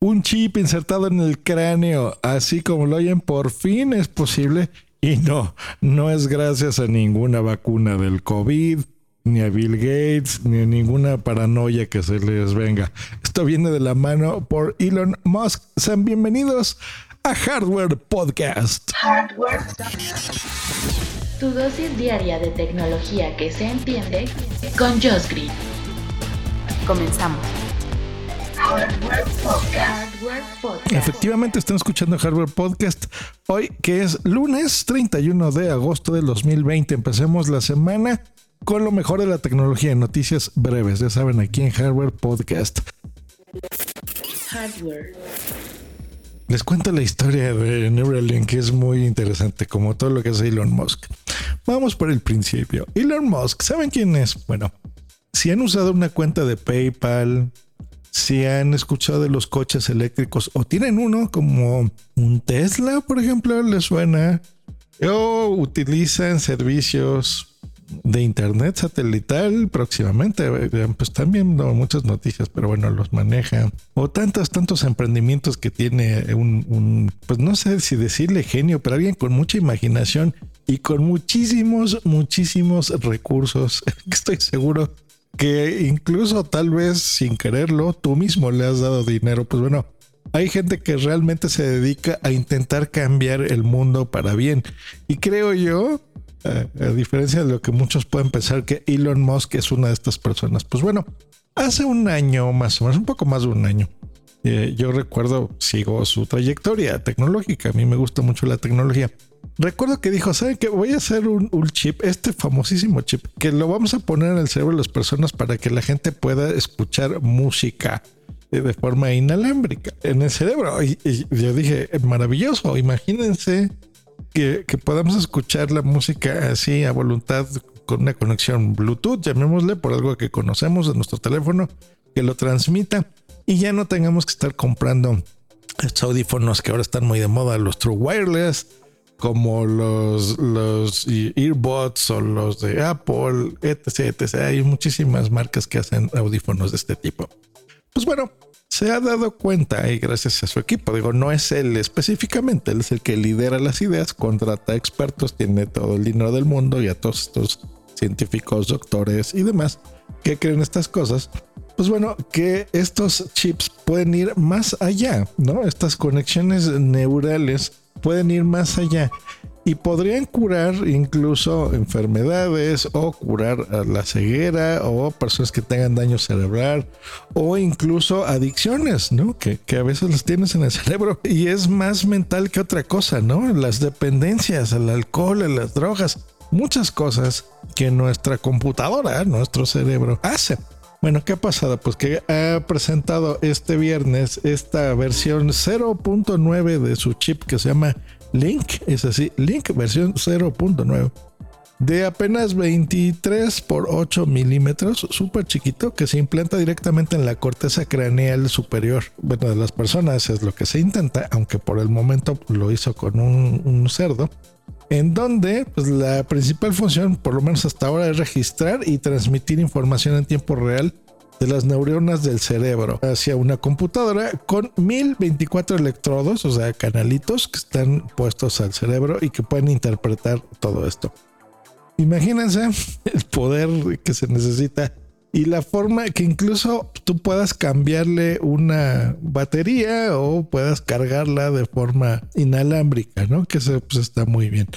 Un chip insertado en el cráneo, así como lo oyen, por fin es posible. Y no, no es gracias a ninguna vacuna del COVID, ni a Bill Gates, ni a ninguna paranoia que se les venga. Esto viene de la mano por Elon Musk. Sean bienvenidos a Hardware Podcast. Hardware. Tu dosis diaria de tecnología que se entiende con Josh Green. Comenzamos. Efectivamente, están escuchando Hardware Podcast hoy, que es lunes 31 de agosto del 2020. Empecemos la semana con lo mejor de la tecnología en noticias breves. Ya saben, aquí en Hardware Podcast. Hardware. Les cuento la historia de Neuralink, que es muy interesante, como todo lo que hace Elon Musk. Vamos por el principio. Elon Musk, ¿saben quién es? Bueno, si han usado una cuenta de PayPal, si han escuchado de los coches eléctricos o tienen uno como un Tesla, por ejemplo, les suena, o utilizan servicios de internet satelital próximamente. Pues están viendo muchas noticias, pero bueno, los maneja. O tantos, tantos emprendimientos que tiene un, un, pues no sé si decirle genio, pero alguien con mucha imaginación y con muchísimos, muchísimos recursos. Estoy seguro que incluso tal vez sin quererlo, tú mismo le has dado dinero. Pues bueno, hay gente que realmente se dedica a intentar cambiar el mundo para bien. Y creo yo, a, diferencia de lo que muchos pueden pensar, que Elon Musk es una de estas personas. Pues bueno, hace un año más o menos, un poco más de un año. Eh, yo recuerdo, sigo su trayectoria tecnológica. A mí me gusta mucho la tecnología. Recuerdo que dijo, ¿saben qué? Voy a hacer un, chip, este famosísimo chip, que lo vamos a poner en el cerebro de las personas para que la gente pueda escuchar música de forma inalámbrica en el cerebro. Y, yo dije, maravilloso, imagínense que, que, podamos escuchar la música así a voluntad con una conexión Bluetooth, llamémosle por algo que conocemos de nuestro teléfono, que lo transmita y ya no tengamos que estar comprando estos audífonos que ahora están muy de moda, los True Wireless como los, los earbuds o los de Apple, etc, etc. Hay muchísimas marcas que hacen audífonos de este tipo. Pues bueno, se ha dado cuenta y gracias a su equipo, digo, no es él específicamente, él es el que lidera las ideas, contrata expertos, tiene todo el dinero del mundo y a todos estos científicos, doctores y demás que creen estas cosas. Pues bueno, que estos chips pueden ir más allá, ¿no? Estas conexiones neurales pueden ir más allá y podrían curar incluso enfermedades o curar la ceguera o personas que tengan daño cerebral o incluso adicciones, ¿no? Que, que, a veces las tienes en el cerebro y es más mental que otra cosa, ¿no? Las dependencias, al alcohol, las drogas, muchas cosas que nuestra computadora, nuestro cerebro hace. Bueno, ¿qué ha pasado? Pues que ha presentado este viernes esta versión 0.9 de su chip que se llama Link, es así, Link versión 0.9 de apenas 23 por 8 milímetros, súper chiquito, que se implanta directamente en la corteza craneal superior. Bueno, de las personas es lo que se intenta, aunque por el momento lo hizo con un, un cerdo en donde pues, la principal función, por lo menos hasta ahora, es registrar y transmitir información en tiempo real de las neuronas del cerebro hacia una computadora con 1024 electrodos, o sea, canalitos que están puestos al cerebro y que pueden interpretar todo esto. Imagínense el poder que se necesita y la forma que incluso tú puedas cambiarle una batería o puedas cargarla de forma inalámbrica, ¿no? Que eso pues, está muy bien.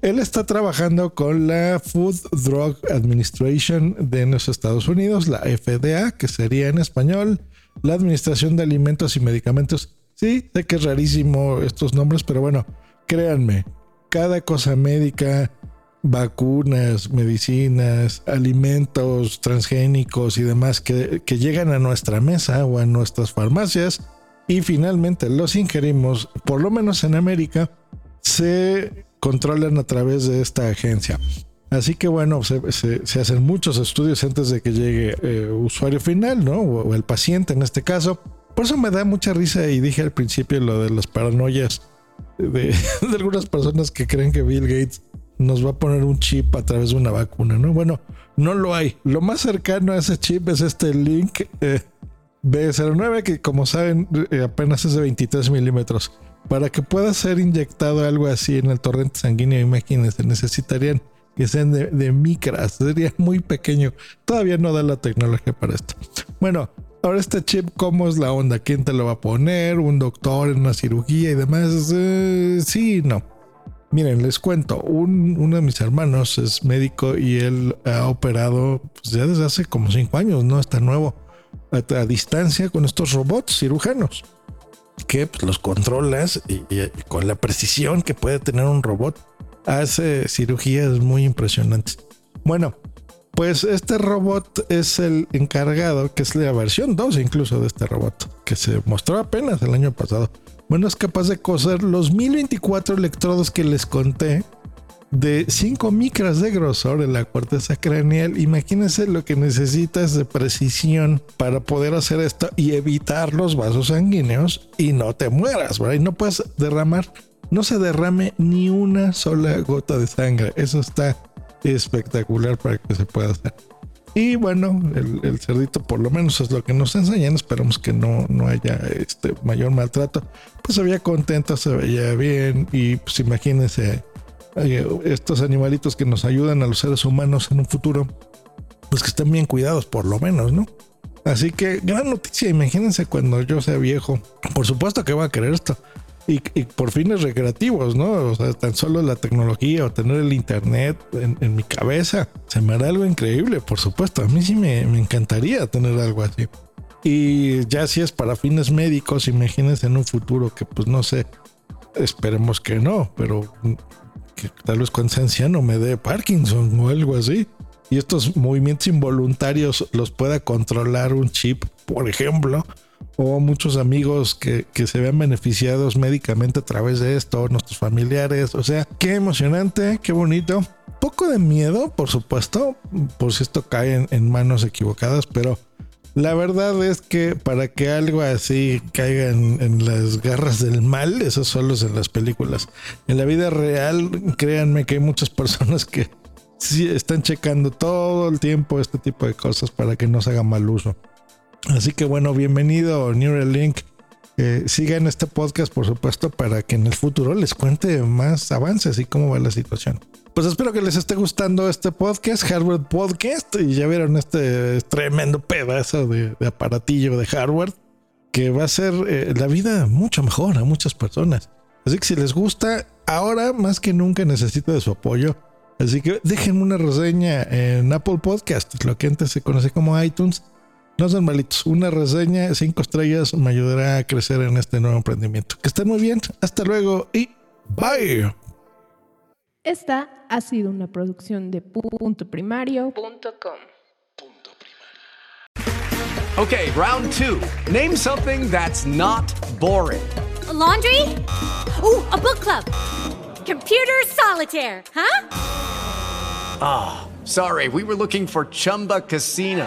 Él está trabajando con la Food Drug Administration de los Estados Unidos, la FDA, que sería en español la Administración de Alimentos y Medicamentos. Sí, sé que es rarísimo estos nombres, pero bueno, créanme, cada cosa médica vacunas, medicinas, alimentos transgénicos y demás que, llegan a nuestra mesa o a nuestras farmacias y finalmente los ingerimos, por lo menos en América, se controlan a través de esta agencia. Así que bueno, se, hacen muchos estudios antes de que llegue eh, usuario final, ¿no? O, el paciente en este caso. Por eso me da mucha risa y dije al principio lo de las paranoias de, de, algunas personas que creen que Bill Gates nos va a poner un chip a través de una vacuna, ¿no? Bueno, no lo hay. Lo más cercano a ese chip es este link eh, B09 que como saben eh, apenas es de 23 milímetros. Para que pueda ser inyectado algo así en el torrente sanguíneo, imagínense, necesitarían que sean de, micras, sería muy pequeño. Todavía no da la tecnología para esto. Bueno, ahora este chip, ¿cómo es la onda? ¿Quién te lo va a poner? ¿Un doctor en una cirugía y demás? Eh, sí, no. Miren, les cuento, uno de mis hermanos es médico y él ha operado pues, ya desde hace como cinco años, ¿no? Está nuevo, a, distancia con estos robots cirujanos, que pues, los controlas y con la precisión que puede tener un robot hace cirugías muy impresionantes. Bueno, pues este robot es el encargado, que es la versión 2 incluso de este robot, que se mostró apenas el año pasado. Bueno, es capaz de coser los 1024 electrodos que les conté de 5 micras de grosor en la corteza craneal. Imagínense lo que necesitas de precisión para poder hacer esto y evitar los vasos sanguíneos y no te mueras, ¿verdad? Y no puedes derramar no se derrame ni una sola gota de sangre. Eso está espectacular para que se pueda hacer. Y bueno, el, cerdito por lo menos es lo que nos enseñan. Esperamos que no, no haya este mayor maltrato. Pues se veía contento, se veía bien. Y pues imagínense estos animalitos que nos ayudan a los seres humanos en un futuro. Pues que estén bien cuidados por lo menos, ¿no? Así que gran noticia, imagínense cuando yo sea viejo. Por supuesto que voy a querer esto y, por fines recreativos, ¿no? O sea, tan solo la tecnología o tener el internet en, mi cabeza, se me hará algo increíble, por supuesto. A mí sí me, encantaría tener algo así. Y ya si es para fines médicos, imagínense en un futuro que pues no sé, esperemos que no, pero que tal vez cuando sea anciano me dé Parkinson o algo así. Y estos movimientos involuntarios los pueda controlar un chip, por ejemplo, o muchos amigos que, se vean beneficiados médicamente a través de esto, nuestros familiares. O sea, qué emocionante, qué bonito. Poco de miedo, por supuesto, por si esto cae en, manos equivocadas, pero la verdad es que para que algo así caiga en, las garras del mal, eso solo es en las películas. En la vida real, créanme que hay muchas personas que sí están checando todo el tiempo este tipo de cosas para que no se haga mal uso. Así que bueno, bienvenido Neuralink. Eh, sigan este podcast, por supuesto, para que en el futuro les cuente más avances y cómo va la situación. Pues espero que les esté gustando este podcast, Hardware Podcast. Y ya vieron este tremendo pedazo de, aparatillo de hardware que va a hacer eh, la vida mucho mejor a muchas personas. Así que si les gusta, ahora más que nunca necesito de su apoyo. Así que déjenme una reseña en Apple Podcast, lo que antes se conoce como iTunes no son malitos. Una reseña, cinco estrellas, me ayudará a crecer en este nuevo emprendimiento. Que estén muy bien. Hasta luego y bye. Esta ha sido una producción de punto Okay, round two. Name something that's not boring. laundry? Ooh, a book club. Computer solitaire, huh? Ah, sorry. We were looking for Chumba Casino.